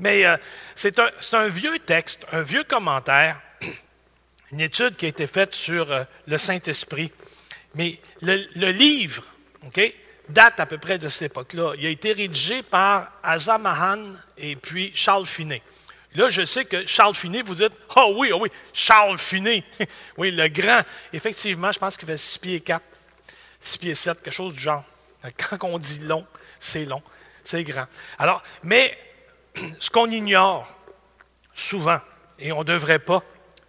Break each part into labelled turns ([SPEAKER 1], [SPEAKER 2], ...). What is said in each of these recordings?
[SPEAKER 1] Mais euh, c'est un, vieux texte, un vieux commentaire, une étude qui a été faite sur euh, le Saint-Esprit. Mais le, livre, OK, date à peu près de cette époque-là. Il a été rédigé par Asa Mahan et puis Charles Finet. Là, je sais que Charles Finet, vous dites Oh oui, oh oui, Charles Finet. oui, le grand. Effectivement, je pense qu'il fait 6 pieds 4, 6 pieds 7, quelque chose du genre. Quand on dit long, c'est long, c'est grand. Alors, mais ce qu'on ignore souvent, et on ne devrait pas,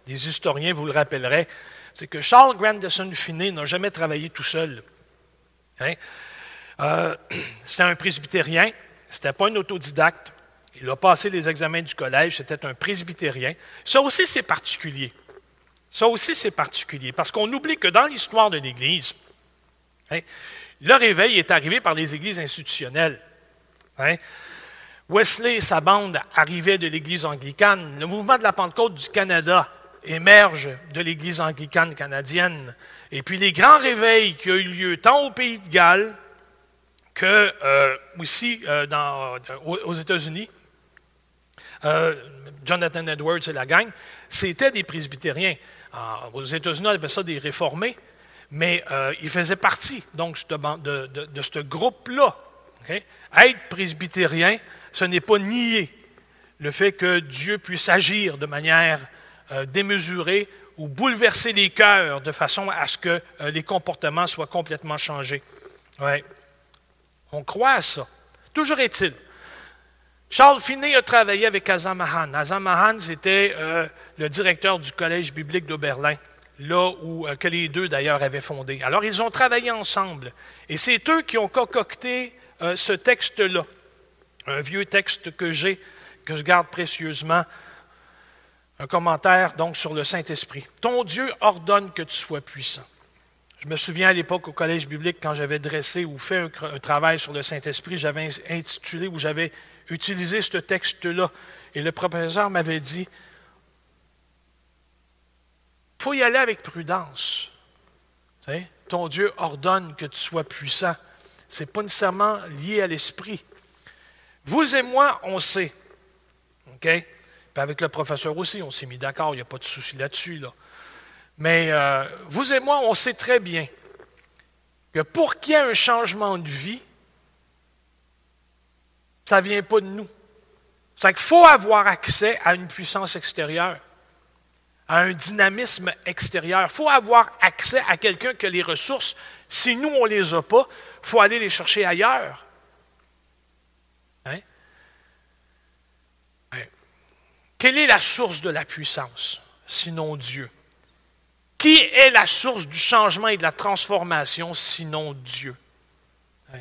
[SPEAKER 1] les historiens vous le rappelleraient, c'est que Charles Grandison Finet n'a jamais travaillé tout seul. Hein? Euh, c'était un presbytérien, c'était pas un autodidacte. Il a passé les examens du collège, c'était un presbytérien. Ça aussi, c'est particulier. Ça aussi, c'est particulier, parce qu'on oublie que dans l'histoire de l'Église, hein, le réveil est arrivé par les églises institutionnelles. Hein. Wesley et sa bande arrivaient de l'Église anglicane. Le mouvement de la Pentecôte du Canada émerge de l'Église anglicane canadienne. Et puis les grands réveils qui ont eu lieu tant au pays de Galles que euh, aussi euh, dans, aux États-Unis, euh, Jonathan Edwards et la gang, c'était des presbytériens. aux États-Unis, on appelle ça des réformés, mais ils faisaient partie donc de, ce groupe-là. Être presbytérien, ce n'est pas nier le fait que Dieu puisse agir de manière démesurée ou bouleverser les cœurs de façon à ce que les comportements soient complètement changés. Ouais. On croit à ça. Toujours est-il. Charles Finney a travaillé avec Azam Mahan. Azam Mahan, c'était euh, le directeur du Collège biblique de Berlin, là où euh, que les deux d'ailleurs avaient fondé. Alors, ils ont travaillé ensemble. Et c'est eux qui ont concocté euh, ce texte-là. Un vieux texte que j'ai, que je garde précieusement. Un commentaire donc sur le Saint-Esprit. Ton Dieu ordonne que tu sois puissant. Je me souviens à l'époque au collège biblique, quand j'avais dressé ou fait un, travail sur le Saint-Esprit, j'avais intitulé ou j'avais utilisé ce texte-là. Et le professeur m'avait dit, il faut y aller avec prudence. ton Dieu ordonne que tu sois puissant. Ce n'est pas nécessairement lié à l'esprit. Vous et moi, on sait. OK? Puis avec le professeur aussi, on s'est mis d'accord, il n'y a pas de souci là-dessus. Là. Mais euh, vous et moi, on sait très bien que pour qu'il y ait un changement de vie, ça ne vient pas de nous. C'est qu'il faut avoir accès à une puissance extérieure, à un dynamisme extérieur. Il faut avoir accès à quelqu'un qui a les ressources. Si nous, on ne les a pas, il faut aller les chercher ailleurs. Hein? Hein? Quelle est la source de la puissance, sinon Dieu? Qui est la source du changement et de la transformation sinon Dieu? Hein?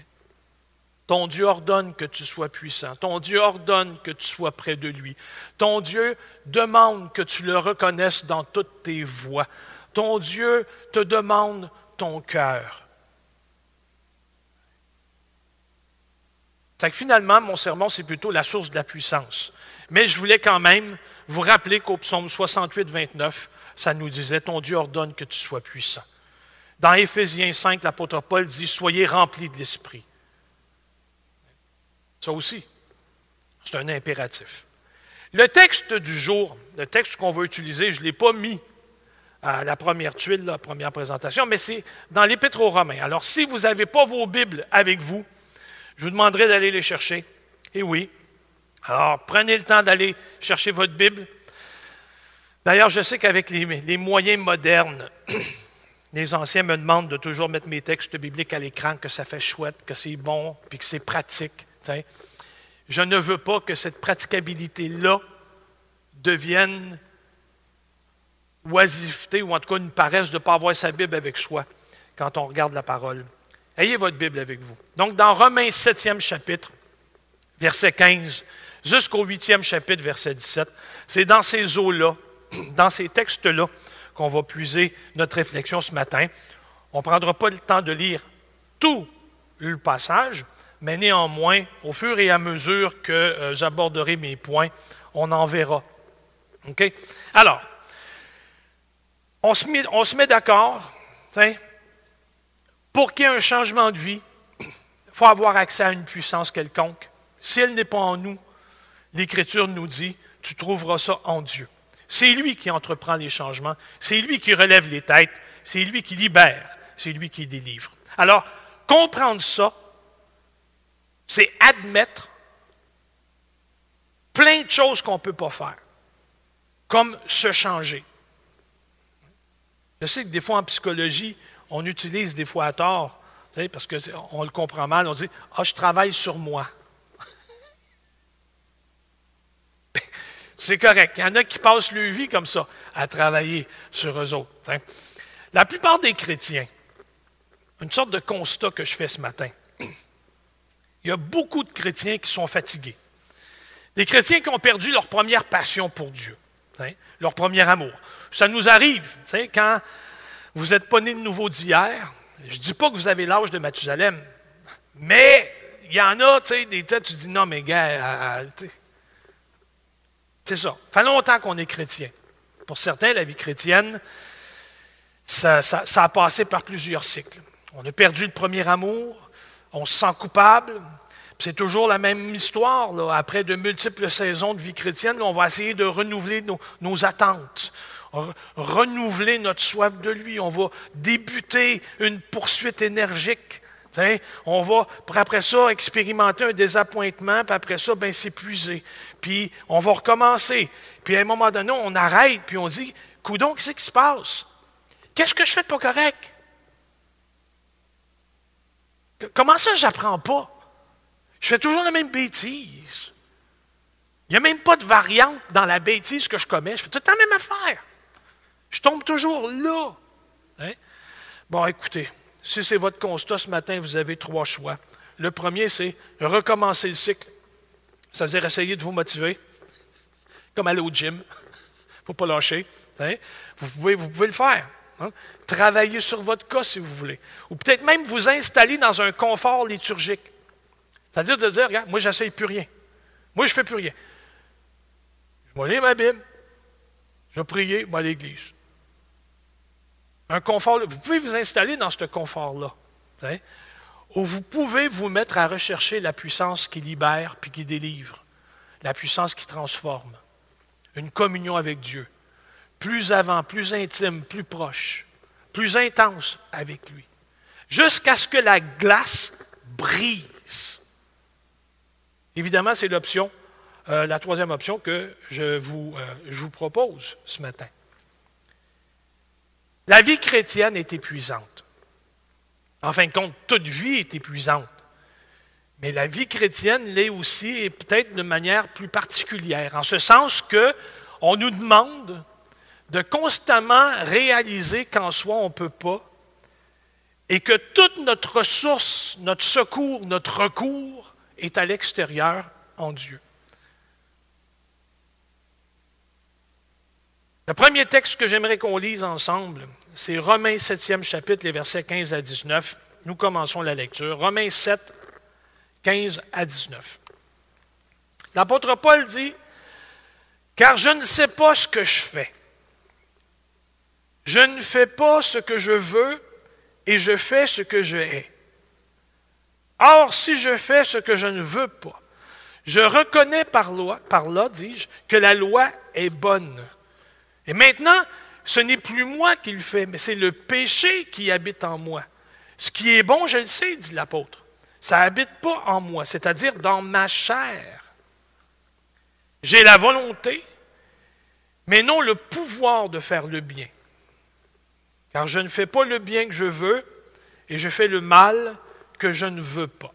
[SPEAKER 1] Ton Dieu ordonne que tu sois puissant. Ton Dieu ordonne que tu sois près de lui. Ton Dieu demande que tu le reconnaisses dans toutes tes voies. Ton Dieu te demande ton cœur. Que finalement, mon sermon, c'est plutôt la source de la puissance. Mais je voulais quand même vous rappeler qu'au psaume 68, 29, ça nous disait, ton Dieu ordonne que tu sois puissant. Dans Éphésiens 5, l'apôtre Paul dit, soyez remplis de l'Esprit. Ça aussi, c'est un impératif. Le texte du jour, le texte qu'on va utiliser, je ne l'ai pas mis à la première tuile, la première présentation, mais c'est dans l'Épître aux Romains. Alors, si vous n'avez pas vos Bibles avec vous, je vous demanderai d'aller les chercher. Et oui. Alors, prenez le temps d'aller chercher votre Bible. D'ailleurs, je sais qu'avec les, moyens modernes, les anciens me demandent de toujours mettre mes textes bibliques à l'écran, que ça fait chouette, que c'est bon, puis que c'est pratique. Je ne veux pas que cette praticabilité-là devienne oisiveté, ou en tout cas une paresse de ne pas avoir sa Bible avec soi quand on regarde la parole. Ayez votre Bible avec vous. Donc, dans Romains 7e chapitre, verset 15, jusqu'au 8e chapitre, verset 17, c'est dans ces eaux-là dans ces textes-là qu'on va puiser notre réflexion ce matin. On ne prendra pas le temps de lire tout le passage, mais néanmoins, au fur et à mesure que euh, j'aborderai mes points, on en verra. Alors, on se met, met d'accord, pour qu'il y ait un changement de vie, il faut avoir accès à une puissance quelconque. Si elle n'est pas en nous, l'Écriture nous dit, tu trouveras ça en Dieu. C'est lui qui entreprend les changements, c'est lui qui relève les têtes, c'est lui qui libère, c'est lui qui délivre. Alors, comprendre ça, c'est admettre plein de choses qu'on ne peut pas faire, comme se changer. Je sais que des fois en psychologie, on utilise des fois à tort, parce qu'on le comprend mal, on dit Ah, je travaille sur moi. C'est correct. Il y en a qui passent leur vie comme ça, à travailler sur eux autres. La plupart des chrétiens, une sorte de constat que je fais ce matin, il y a beaucoup de chrétiens qui sont fatigués. Des chrétiens qui ont perdu leur première passion pour Dieu, leur premier amour. Ça nous arrive, quand vous n'êtes pas né de nouveau d'hier. Je ne dis pas que vous avez l'âge de Mathusalem, mais il y en a, tu sais, des têtes, tu dis non, mais gars, c'est ça. Ça fait longtemps qu'on est chrétien. Pour certains, la vie chrétienne, ça, a passé par plusieurs cycles. On a perdu le premier amour, on se sent coupable. C'est toujours la même histoire. Après de multiples saisons de vie chrétienne, on va essayer de renouveler nos attentes renouveler notre soif de lui. On va débuter une poursuite énergique. On va, après ça, expérimenter un désappointement, puis après ça, ben, s'épuiser. Puis on va recommencer. Puis à un moment donné, on arrête, puis on dit, Coudon, qu'est-ce qui se passe? Qu'est-ce que je fais de pas correct? Comment ça, je n'apprends pas? Je fais toujours la même bêtise. Il n'y a même pas de variante dans la bêtise que je commets. Je fais tout le temps la même affaire. Je tombe toujours là. Hein? Bon, écoutez, si c'est votre constat ce matin, vous avez trois choix. Le premier, c'est recommencer le cycle. Ça veut dire essayer de vous motiver, comme aller au gym. Il ne faut pas lâcher. Hein? Vous, pouvez, le faire. Hein? Travailler sur votre cas si vous voulez. Ou peut-être même vous installer dans un confort liturgique. C'est-à-dire de dire, regarde, moi, j'essaye plus rien. Moi, je ne fais plus rien. Je vais lire ma Bible. Je vais prier, à l'église. Un confort, vous pouvez vous installer dans ce confort-là. Où vous pouvez vous mettre à rechercher la puissance qui libère puis qui délivre, la puissance qui transforme, une communion avec Dieu, plus avant, plus intime, plus proche, plus intense avec lui, jusqu'à ce que la glace brise. Évidemment, c'est l'option, euh, la troisième option que je vous, euh, je vous propose ce matin. La vie chrétienne est épuisante. En fin de compte, toute vie est épuisante. Mais la vie chrétienne l'est aussi, et peut-être de manière plus particulière, en ce sens que on nous demande de constamment réaliser qu'en soi on ne peut pas, et que toute notre ressource, notre secours, notre recours est à l'extérieur en Dieu. Le premier texte que j'aimerais qu'on lise ensemble, c'est Romains 7e chapitre, les versets 15 à 19. Nous commençons la lecture. Romains 7, 15 à 19. L'apôtre Paul dit, Car je ne sais pas ce que je fais. Je ne fais pas ce que je veux et je fais ce que je hais. Or, si je fais ce que je ne veux pas, je reconnais par, loi, par là, dis-je, que la loi est bonne. Et maintenant, ce n'est plus moi qui le fais, mais c'est le péché qui habite en moi. Ce qui est bon, je le sais, dit l'apôtre. Ça n'habite pas en moi, c'est-à-dire dans ma chair. J'ai la volonté, mais non le pouvoir de faire le bien. Car je ne fais pas le bien que je veux et je fais le mal que je ne veux pas.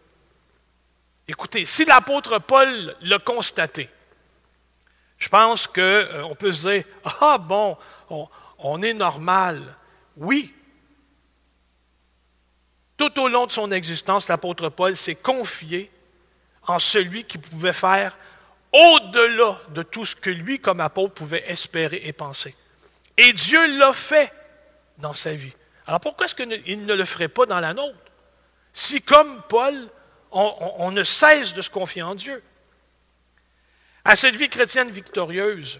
[SPEAKER 1] Écoutez, si l'apôtre Paul l'a constaté, je pense qu'on euh, peut se dire, ah bon, on, est normal. Oui. Tout au long de son existence, l'apôtre Paul s'est confié en celui qui pouvait faire au-delà de tout ce que lui, comme apôtre, pouvait espérer et penser. Et Dieu l'a fait dans sa vie. Alors pourquoi est-ce qu'il ne le ferait pas dans la nôtre? Si, comme Paul, on ne cesse de se confier en Dieu. À cette vie chrétienne victorieuse,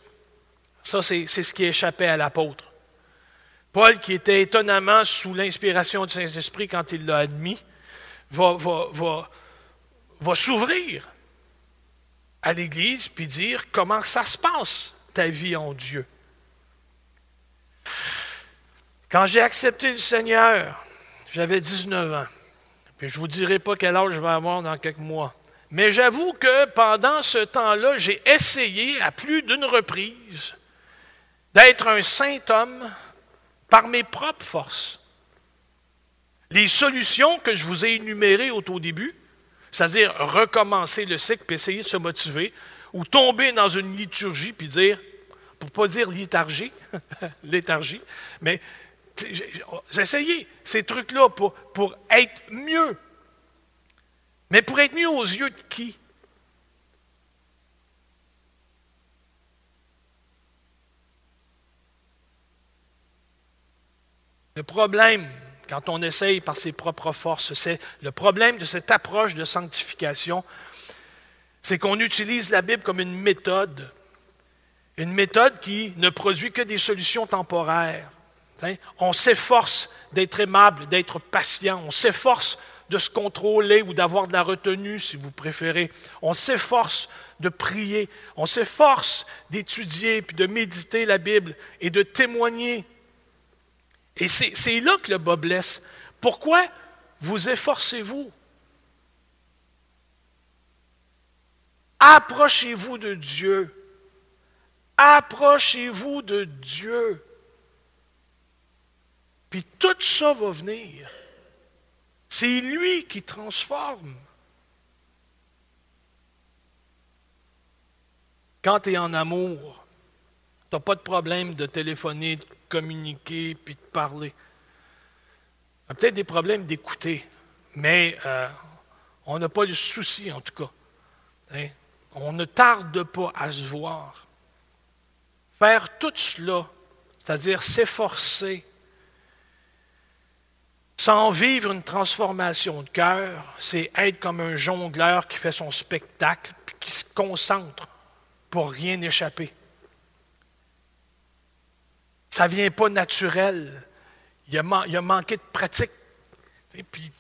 [SPEAKER 1] ça c'est ce qui échappait à l'apôtre. Paul, qui était étonnamment sous l'inspiration du Saint-Esprit quand il l'a admis, va, s'ouvrir à l'Église puis dire comment ça se passe, ta vie en Dieu. Quand j'ai accepté le Seigneur, j'avais 19 ans. Puis je ne vous dirai pas quel âge je vais avoir dans quelques mois. Mais j'avoue que pendant ce temps-là, j'ai essayé à plus d'une reprise d'être un saint homme par mes propres forces. Les solutions que je vous ai énumérées au tout début, c'est-à-dire recommencer le cycle puis essayer de se motiver, ou tomber dans une liturgie puis dire, pour ne pas dire léthargie, léthargie, mais essayé ces trucs-là pour être mieux. Mais pour être mieux aux yeux de qui? Le problème, quand on essaye par ses propres forces, c'est le problème de cette approche de sanctification, c'est qu'on utilise la Bible comme une méthode, une méthode qui ne produit que des solutions temporaires. Hein? On s'efforce d'être aimable, d'être patient, on s'efforce de se contrôler ou d'avoir de la retenue, si vous préférez. On s'efforce de prier, on s'efforce d'étudier puis de méditer la Bible et de témoigner. Et c'est là que le bas blesse. Pourquoi vous efforcez-vous? Approchez-vous de Dieu. Approchez-vous de Dieu. Puis tout ça va venir. C'est lui qui transforme. Quand tu es en amour, tu n'as pas de problème de téléphoner, de communiquer, puis de parler. Tu as peut-être des problèmes d'écouter, mais euh, on n'a pas de souci en tout cas. Hein? On ne tarde pas à se voir. Faire tout cela, c'est-à-dire s'efforcer sans vivre une transformation de cœur, c'est être comme un jongleur qui fait son spectacle, puis qui se concentre pour rien échapper. Ça ne vient pas naturel. Il a, manqué de pratique. Puis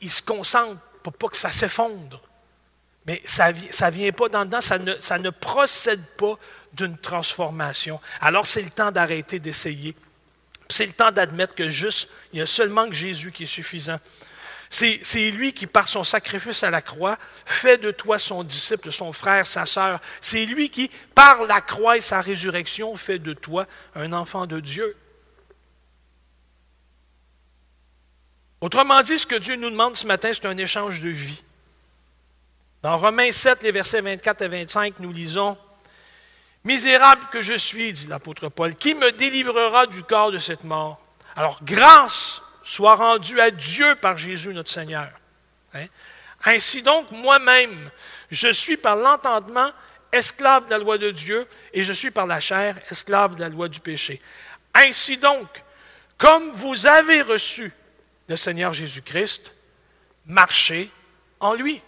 [SPEAKER 1] il, se concentre pour pas que ça s'effondre. Mais ça ne vient pas dans dedans, ça ne, ça ne procède pas d'une transformation. Alors c'est le temps d'arrêter d'essayer c'est le temps d'admettre que juste, il n'y a seulement que Jésus qui est suffisant. C'est lui qui, par son sacrifice à la croix, fait de toi son disciple, son frère, sa sœur. C'est lui qui, par la croix et sa résurrection, fait de toi un enfant de Dieu. Autrement dit, ce que Dieu nous demande ce matin, c'est un échange de vie. Dans Romains 7, les versets 24 et 25, nous lisons Misérable que je suis, dit l'apôtre Paul, qui me délivrera du corps de cette mort? Alors, grâce soit rendue à Dieu par Jésus notre Seigneur. Hein? Ainsi donc, moi-même, je suis par l'entendement esclave de la loi de Dieu et je suis par la chair esclave de la loi du péché. Ainsi donc, comme vous avez reçu le Seigneur Jésus-Christ, marchez en lui.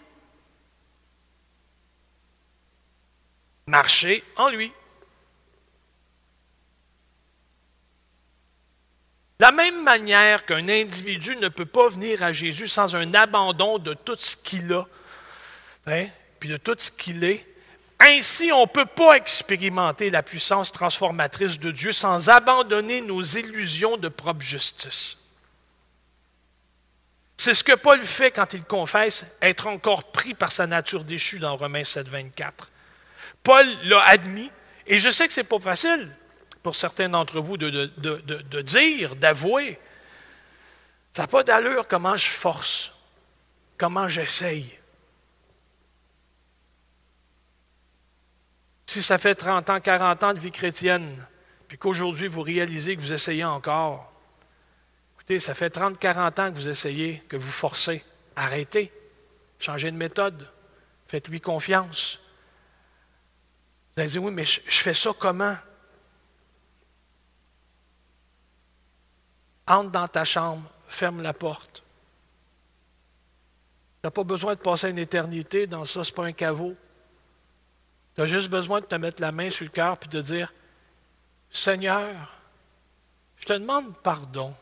[SPEAKER 1] marcher en lui. La même manière qu'un individu ne peut pas venir à Jésus sans un abandon de tout ce qu'il a, hein, puis de tout ce qu'il est, ainsi on ne peut pas expérimenter la puissance transformatrice de Dieu sans abandonner nos illusions de propre justice. C'est ce que Paul fait quand il confesse être encore pris par sa nature déchue dans Romains 7, 24. Paul l'a admis, et je sais que ce n'est pas facile pour certains d'entre vous de, de dire, d'avouer. Ça n'a pas d'allure comment je force, comment j'essaye. Si ça fait 30 ans, 40 ans de vie chrétienne, puis qu'aujourd'hui vous réalisez que vous essayez encore, écoutez, ça fait 30, 40 ans que vous essayez, que vous forcez. Arrêtez, changez de méthode, faites-lui confiance. Vous allez dire, oui, mais je, fais ça comment? Entre dans ta chambre, ferme la porte. Tu n'as pas besoin de passer une éternité dans ça, ce n'est pas un caveau. Tu as juste besoin de te mettre la main sur le cœur et de dire Seigneur, je te demande pardon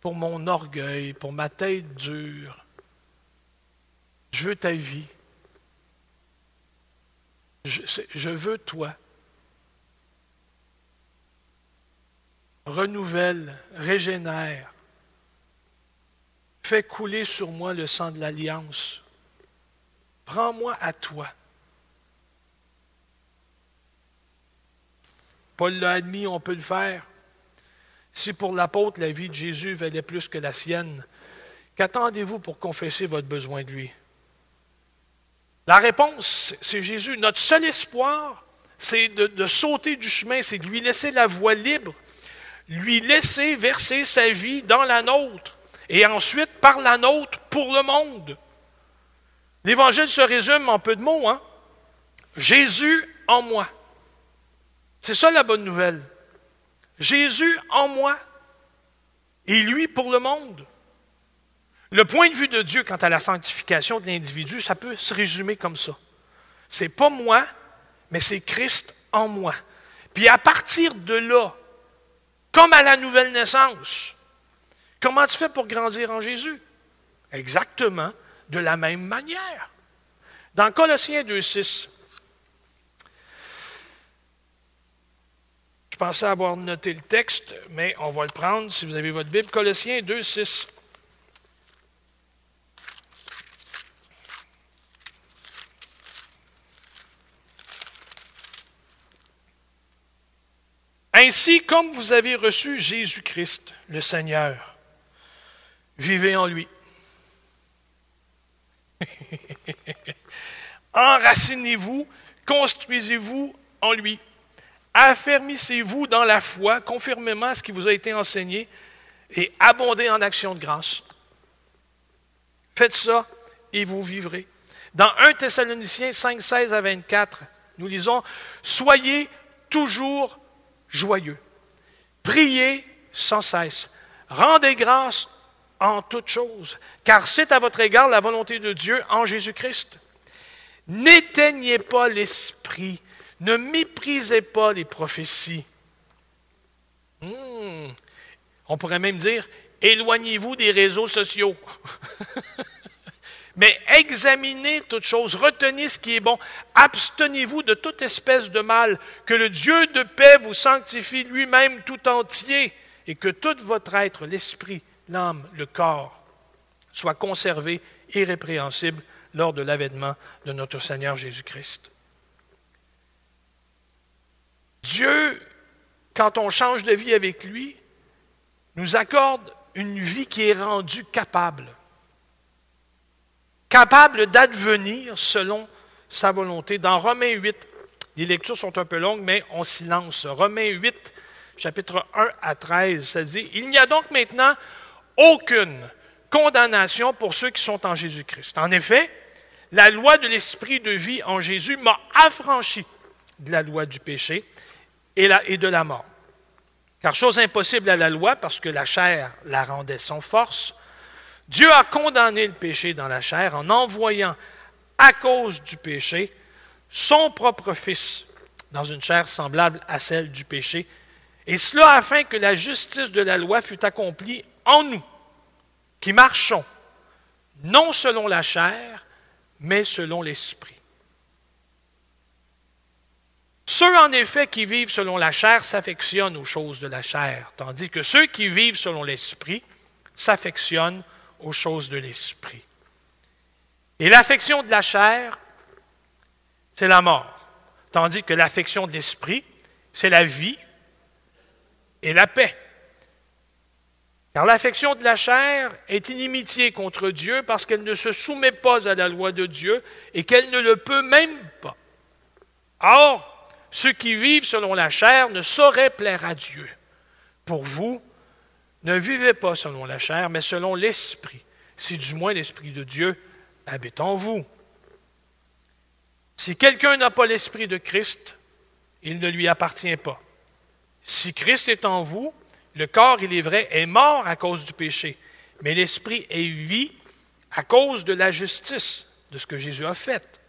[SPEAKER 1] pour mon orgueil, pour ma tête dure. Je veux ta vie. je veux toi. Renouvelle, régénère. Fais couler sur moi le sang de l'alliance. Prends-moi à toi. Paul l'a admis, on peut le faire. Si pour l'apôtre la vie de Jésus valait plus que la sienne, qu'attendez-vous pour confesser votre besoin de lui? La réponse, c'est Jésus. Notre seul espoir, c'est de, sauter du chemin, c'est de lui laisser la voie libre, lui laisser verser sa vie dans la nôtre, et ensuite par la nôtre pour le monde. L'Évangile se résume en peu de mots. Hein? Jésus en moi. C'est ça la bonne nouvelle. Jésus en moi et lui pour le monde. Le point de vue de Dieu quant à la sanctification de l'individu, ça peut se résumer comme ça. C'est pas moi, mais c'est Christ en moi. Puis à partir de là, comme à la nouvelle naissance, comment tu fais pour grandir en Jésus? Exactement de la même manière. Dans Colossiens 2.6, Je pensais avoir noté le texte, mais on va le prendre si vous avez votre Bible. Colossiens 2, Ainsi, comme vous avez reçu Jésus-Christ, le Seigneur, vivez en lui. Enracinez-vous, construisez-vous en lui. Affermissez-vous dans la foi, conformément à ce qui vous a été enseigné, et abondez en actions de grâce. Faites ça et vous vivrez. Dans 1 Thessaloniciens 5, 16 à 24, nous lisons Soyez toujours joyeux. Priez sans cesse. Rendez grâce en toutes choses, car c'est à votre égard la volonté de Dieu en Jésus-Christ. N'éteignez pas l'esprit ne méprisez pas les prophéties. Hmm. On pourrait même dire, éloignez-vous des réseaux sociaux. Mais examinez toutes choses, retenez ce qui est bon, abstenez-vous de toute espèce de mal, que le Dieu de paix vous sanctifie lui-même tout entier, et que tout votre être, l'esprit, l'âme, le corps, soit conservé irrépréhensible lors de l'avènement de notre Seigneur Jésus-Christ. Dieu, quand on change de vie avec lui, nous accorde une vie qui est rendue capable. Capable d'advenir selon sa volonté. Dans Romains 8, les lectures sont un peu longues, mais on s'y lance. Romains 8, chapitre 1 à 13, ça dit Il n'y a donc maintenant aucune condamnation pour ceux qui sont en Jésus-Christ. En effet, la loi de l'esprit de vie en Jésus m'a affranchi de la loi du péché et, de la mort. Car chose impossible à la loi, parce que la chair la rendait sans force, Dieu a condamné le péché dans la chair en envoyant, à cause du péché, son propre Fils dans une chair semblable à celle du péché, et cela afin que la justice de la loi fût accomplie en nous, qui marchons, non selon la chair, mais selon l'Esprit. Ceux, en effet, qui vivent selon la chair s'affectionnent aux choses de la chair, tandis que ceux qui vivent selon l'esprit s'affectionnent aux choses de l'esprit. Et l'affection de la chair, c'est la mort, tandis que l'affection de l'esprit, c'est la vie et la paix. Car l'affection de la chair est inimitié contre Dieu parce qu'elle ne se soumet pas à la loi de Dieu et qu'elle ne le peut même pas. Or, ceux qui vivent selon la chair ne sauraient plaire à Dieu. Pour vous, ne vivez pas selon la chair, mais selon l'Esprit, si du moins l'Esprit de Dieu habite en vous. Si quelqu'un n'a pas l'Esprit de Christ, il ne lui appartient pas. Si Christ est en vous, le corps, il est vrai, est mort à cause du péché, mais l'Esprit est vie à cause de la justice, de ce que Jésus a fait.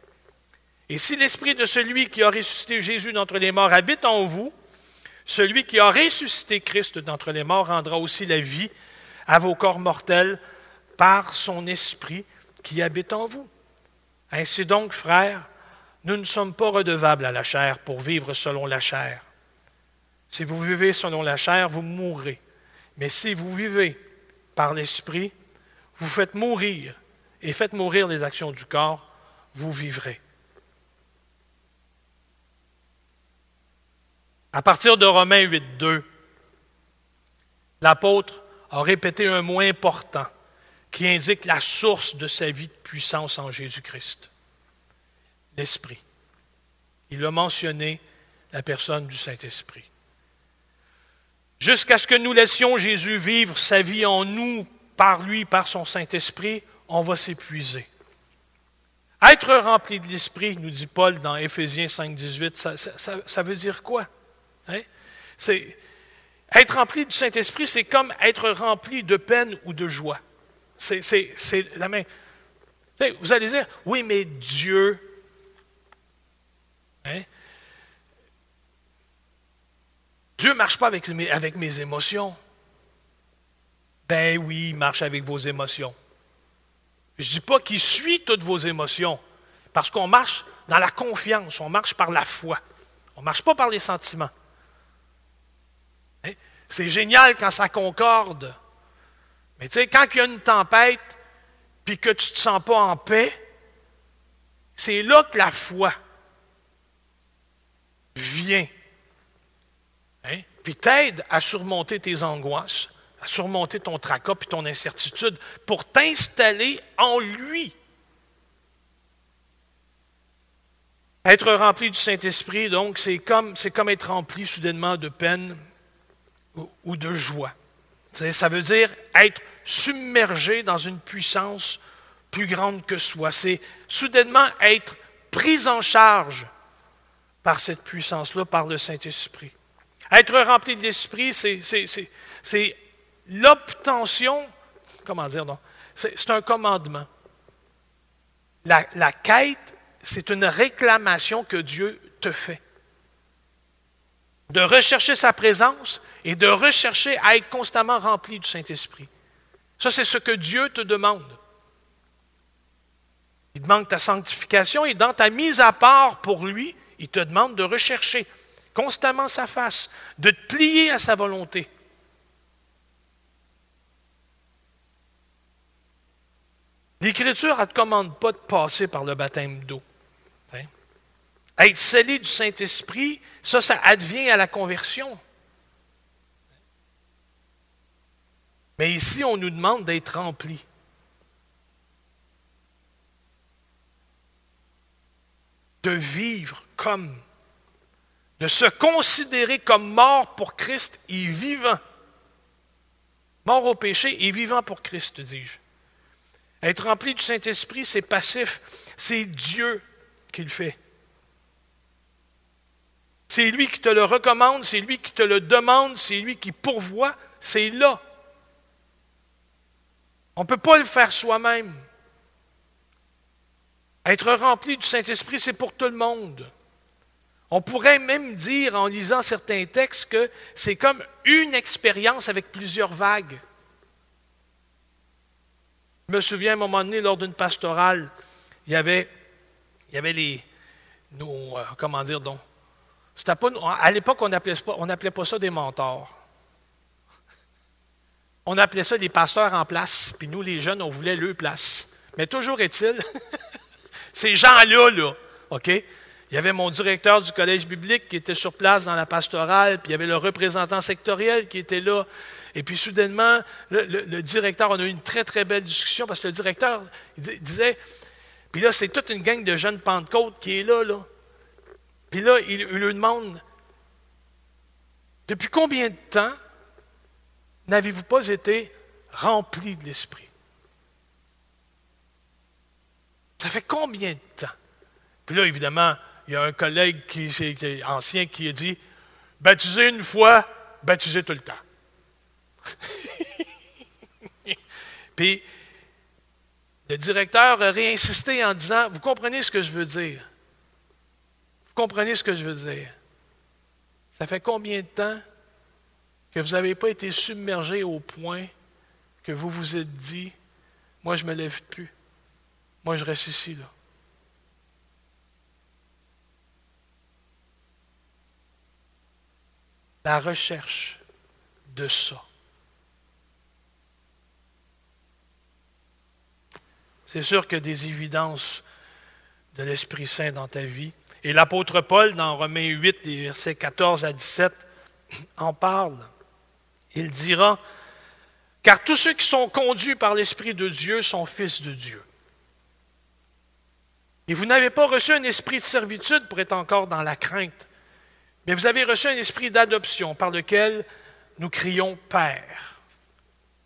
[SPEAKER 1] Et si l'esprit de celui qui a ressuscité Jésus d'entre les morts habite en vous, celui qui a ressuscité Christ d'entre les morts rendra aussi la vie à vos corps mortels par son esprit qui habite en vous. Ainsi donc, frères, Nous ne sommes pas redevables à la chair pour vivre selon la chair. Si vous vivez selon la chair, vous mourrez. Mais si vous vivez par l'Esprit, vous faites mourir et faites mourir les actions du corps, vous vivrez. À partir de Romains 8, 2, l'apôtre a répété un mot important qui indique la source de sa vie de puissance en Jésus-Christ. L'Esprit. Il a mentionné la personne du Saint-Esprit. Jusqu'à ce que nous laissions Jésus vivre sa vie en nous, par lui, par son Saint-Esprit, on va s'épuiser. Être rempli de l'Esprit, nous dit Paul dans Éphésiens 5, 18, ça, ça veut dire quoi? Hein? C'est, être rempli du Saint-Esprit, c'est comme être rempli de peine ou de joie. C'est, la même. Vous allez dire, oui, mais Dieu. Hein? Dieu ne marche pas avec mes, avec mes émotions. Ben oui, il marche avec vos émotions. Je ne dis pas qu'il suit toutes vos émotions, parce qu'on marche dans la confiance, on marche par la foi. On ne marche pas par les sentiments. C'est génial quand ça concorde. Mais tu sais, quand il y a une tempête, puis que tu ne te sens pas en paix, c'est là que la foi vient. Hein? Puis t'aide à surmonter tes angoisses, à surmonter ton tracas puis ton incertitude pour t'installer en lui. Être rempli du Saint-Esprit, donc, c'est comme, c'est comme être rempli soudainement de peine ou de joie. Ça veut dire être submergé dans une puissance plus grande que soi. C'est soudainement être pris en charge par cette puissance-là, par le Saint-Esprit. Être rempli de l'Esprit, c'est l'obtention, comment dire? C'est un commandement. La, la quête, c'est une réclamation que Dieu te fait. De rechercher sa présence, et de rechercher à être constamment rempli du Saint-Esprit. Ça, c'est ce que Dieu te demande. Il demande ta sanctification et dans ta mise à part pour lui, il te demande de rechercher constamment sa face, de te plier à sa volonté. L'Écriture ne te commande pas de passer par le baptême d'eau. Hein? Être scellé du Saint-Esprit, ça, ça advient à la conversion. Mais ici, on nous demande d'être remplis. De vivre comme, de se considérer comme mort pour Christ et vivant. Mort au péché et vivant pour Christ, dis-je. Être rempli du Saint-Esprit, c'est passif. C'est Dieu qui le fait. C'est lui qui te le recommande, c'est lui qui te le demande, c'est lui qui pourvoit, c'est là. On ne peut pas le faire soi-même. Être rempli du Saint-Esprit, c'est pour tout le monde. On pourrait même dire, en lisant certains textes, que c'est comme une expérience avec plusieurs vagues. Je me souviens à un moment donné, lors d'une pastorale, il y avait, il y avait les, nos, euh, comment dire donc, pas, à l'époque, on n'appelait pas, pas ça des mentors. On appelait ça des pasteurs en place, puis nous, les jeunes, on voulait leur place. Mais toujours est-il, ces gens-là, là, OK? Il y avait mon directeur du collège biblique qui était sur place dans la pastorale, puis il y avait le représentant sectoriel qui était là. Et puis soudainement, le, directeur, on a eu une très, très belle discussion parce que le directeur disait, puis là, c'est toute une gang de jeunes Pentecôtes qui est là, là. Puis là, il lui demande, depuis combien de temps n'avez-vous pas été rempli de l'Esprit? Ça fait combien de temps? Puis là, évidemment, il y a un collègue qui, est ancien qui a dit Baptisé une fois, baptisé tout le temps. Puis le directeur a réinsisté en disant Vous comprenez ce que je veux dire? Vous comprenez ce que je veux dire? Ça fait combien de temps que vous n'avez pas été submergé au point que vous vous êtes dit, moi je ne me lève plus, moi je reste ici. Là. La recherche de ça. C'est sûr que des évidences de l'Esprit Saint dans ta vie. Et l'apôtre Paul, dans Romains 8, versets 14 à 17, en parle. Il dira, car tous ceux qui sont conduits par l'Esprit de Dieu sont fils de Dieu. Et vous n'avez pas reçu un esprit de servitude pour être encore dans la crainte, mais vous avez reçu un esprit d'adoption par lequel nous crions Père.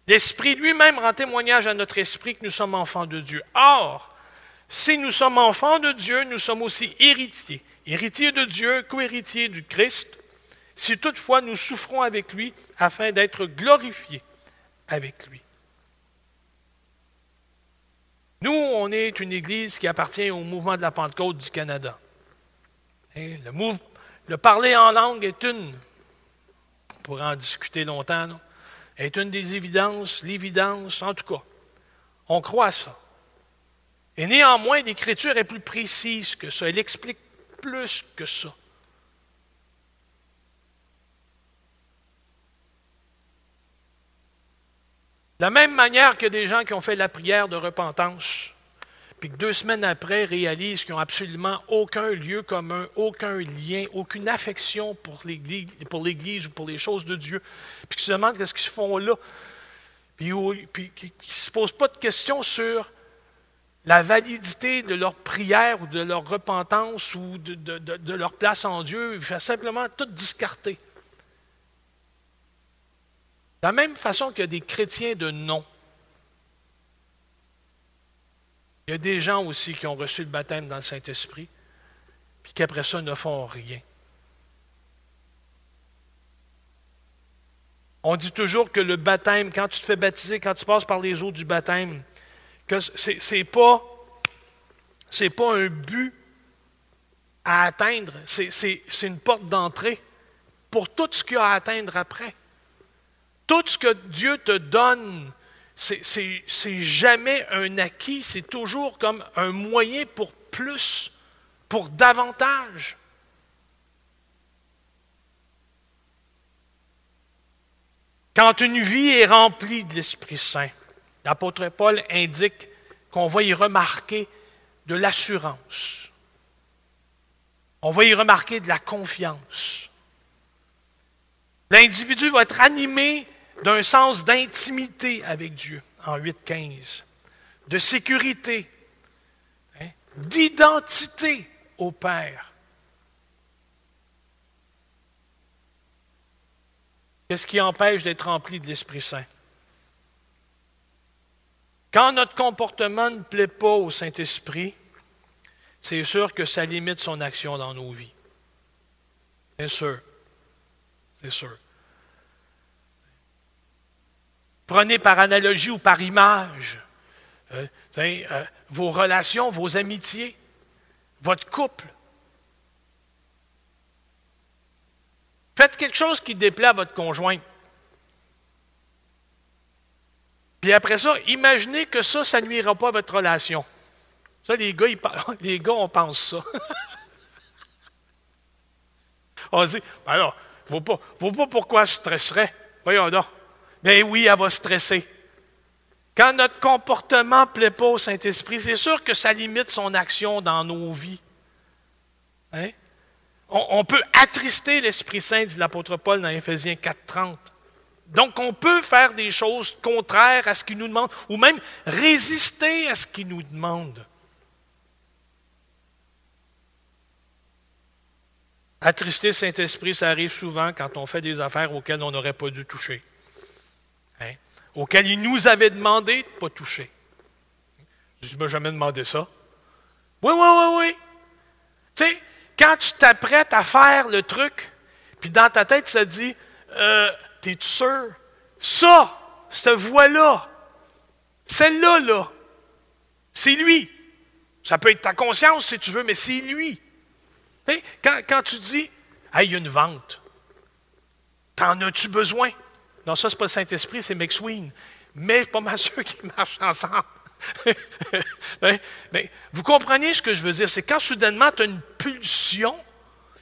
[SPEAKER 1] L'Esprit lui-même rend témoignage à notre esprit que nous sommes enfants de Dieu. Or, si nous sommes enfants de Dieu, nous sommes aussi héritiers. Héritiers de Dieu, co-héritiers du Christ, si toutefois nous souffrons avec lui afin d'être glorifiés avec lui. Nous, on est une Église qui appartient au mouvement de la Pentecôte du Canada. Hein, le, le parler en langue est une, on pourrait en discuter longtemps, est une des évidences, l'évidence, en tout cas. On croit à ça. Et néanmoins, l'Écriture est plus précise que ça. Elle explique plus que ça. De la même manière que des gens qui ont fait la prière de repentance, puis que deux semaines après réalisent qu'ils n'ont absolument aucun lieu commun, aucun lien, aucune affection pour l'Église ou pour les choses de Dieu, puis qu'ils se demandent qu'est-ce qu'ils font là, puis, qu'ils ne se posent pas de questions sur la validité de leur prière ou de leur repentance ou de, leur place en Dieu, ils font simplement tout discarter. De la même façon qu'il y a des chrétiens de nom, il y a des gens aussi qui ont reçu le baptême dans le Saint-Esprit, puis qui après ça ne font rien. On dit toujours que le baptême, quand tu te fais baptiser, quand tu passes par les eaux du baptême, que ce n'est pas un but à atteindre, c'est une porte d'entrée pour tout ce qu'il y a à atteindre après. Tout ce que Dieu te donne, c'est jamais un acquis, c'est toujours comme un moyen pour plus, pour davantage. Quand une vie est remplie de l'Esprit Saint, l'apôtre Paul indique qu'on va y remarquer de l'assurance. On va y remarquer de la confiance. L'individu va être animé d'un sens d'intimité avec Dieu en 8.15, de sécurité, hein, d'identité au Père. Qu'est-ce qui empêche d'être rempli de l'Esprit Saint? Quand notre comportement ne plaît pas au Saint-Esprit, c'est sûr que ça limite son action dans nos vies. C'est sûr. C'est sûr. Prenez par analogie ou par image euh, euh, vos relations, vos amitiés, votre couple. Faites quelque chose qui déplaît à votre conjoint. Puis après ça, imaginez que ça, ça nuira pas à votre relation. Ça, les gars, les gars on pense ça. on dit, ben alors, ne pas, vaut pas pourquoi je stresserais. Voyons donc. Mais oui, elle va stresser. Quand notre comportement ne plaît pas au Saint-Esprit, c'est sûr que ça limite son action dans nos vies. Hein? On, peut attrister l'Esprit Saint, dit l'apôtre Paul dans Éphésiens 4.30. Donc, on peut faire des choses contraires à ce qu'il nous demande, ou même résister à ce qu'il nous demande. Attrister Saint-Esprit, ça arrive souvent quand on fait des affaires auxquelles on n'aurait pas dû toucher. Auquel il nous avait demandé de ne pas toucher. Je ne m'ai jamais demandé ça. Oui, oui, oui, oui. Tu sais, quand tu t'apprêtes à faire le truc, puis dans ta tête, ça dit euh, T'es-tu sûr? Ça, cette voix-là, celle-là, là, c'est lui. Ça peut être ta conscience si tu veux, mais c'est lui. quand, quand tu dis Hey, il y a une vente, t'en as-tu besoin? Non, ça, ce n'est pas le Saint-Esprit, c'est McSween. Mais je ne pas mal sûr qu'ils marchent ensemble. mais, vous comprenez ce que je veux dire? C'est quand soudainement tu as une pulsion,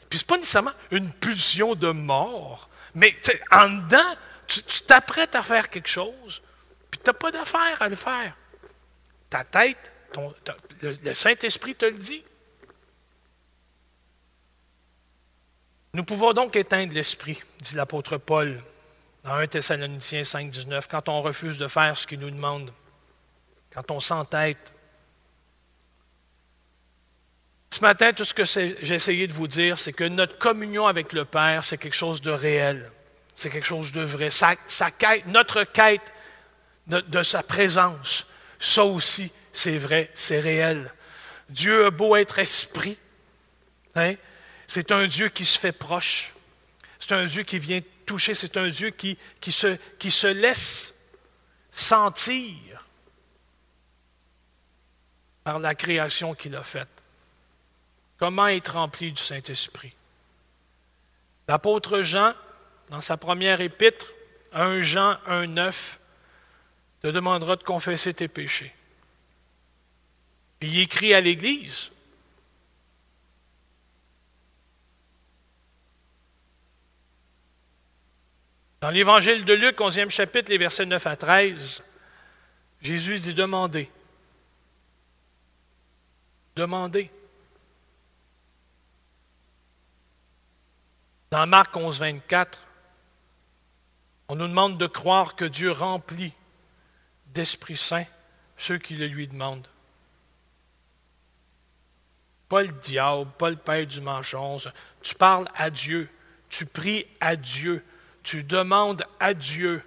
[SPEAKER 1] puis ce pas nécessairement une pulsion de mort, Mais en dedans, tu t'apprêtes à faire quelque chose, puis tu n'as pas d'affaire à le faire. Ta tête, le Saint-Esprit te le dit. Nous pouvons donc éteindre l'esprit, dit l'apôtre Paul dans 1 Thessaloniciens 5, 19, quand on refuse de faire ce qu'il nous demande, quand on s'entête. Ce matin, tout ce que j'ai essayé de vous dire, c'est que notre communion avec le Père, c'est quelque chose de réel, c'est quelque chose de vrai. Sa, quête, notre quête de, sa présence, ça aussi, c'est vrai, c'est réel. Dieu a beau être esprit, hein? c'est un Dieu qui se fait proche. C'est un Dieu qui vient C'est un Dieu qui, se, qui se laisse sentir par la création qu'il a faite. Comment être rempli du Saint-Esprit? L'apôtre Jean, dans sa première épître, 1 Jean 1, 9, te demandera de confesser tes péchés. Il écrit à l'Église. Dans l'évangile de Luc, 11e chapitre, les versets 9 à 13, Jésus dit Demandez. Demandez. Dans Marc 11, 24, on nous demande de croire que Dieu remplit d'Esprit Saint ceux qui le lui demandent. Pas le diable, pas le père du mensonge. Tu parles à Dieu, tu pries à Dieu, tu demandes à Dieu.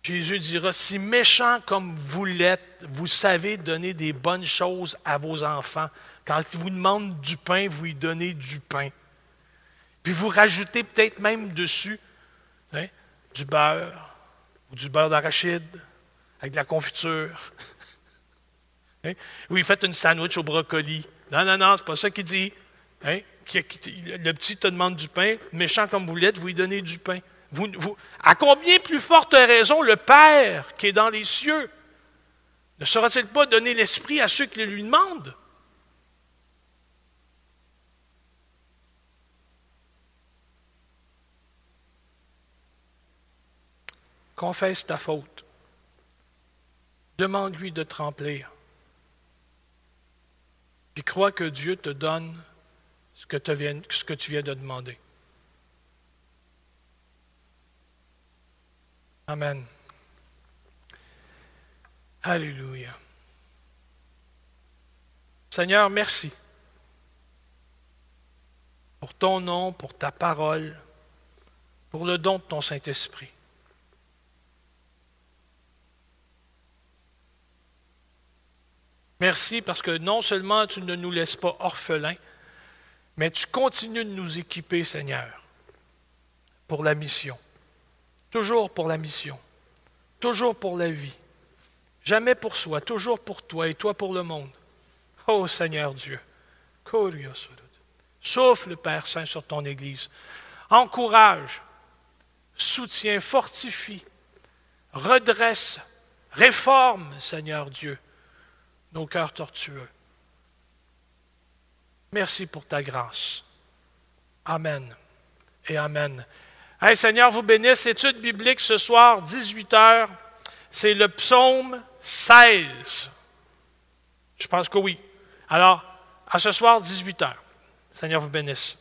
[SPEAKER 1] Jésus dira, si méchant comme vous l'êtes, vous savez donner des bonnes choses à vos enfants. Quand ils vous demandent du pain, vous lui donnez du pain. Puis vous rajoutez peut-être même dessus hein, du beurre ou du beurre d'arachide avec de la confiture. Hein? Oui, faites une sandwich au brocoli. Non, non, non, c'est pas ça qu'il dit. Hein? Le petit te demande du pain, méchant comme vous l'êtes, vous lui donnez du pain. À combien plus forte raison le Père qui est dans les cieux ne sera-t-il pas donner l'esprit à ceux qui le lui demandent? Confesse ta faute. Demande-lui de te remplir. Puis crois que Dieu te donne ce que, tu viens de demander. Amen. Alléluia. Seigneur, merci pour ton nom, pour ta parole, pour le don de ton Saint-Esprit. Merci parce que non seulement tu ne nous laisses pas orphelins, mais tu continues de nous équiper, Seigneur, pour la mission. Toujours pour la mission. Toujours pour la vie. Jamais pour soi, toujours pour toi et toi pour le monde. Oh Seigneur Dieu. Souffle, Père Saint, sur ton Église. Encourage, soutiens, fortifie, redresse, réforme, Seigneur Dieu nos cœurs tortueux. Merci pour ta grâce. Amen et Amen. Hey, Seigneur vous bénisse. Étude biblique ce soir, 18 heures. C'est le psaume 16. Je pense que oui. Alors, à ce soir, 18 heures. Seigneur vous bénisse.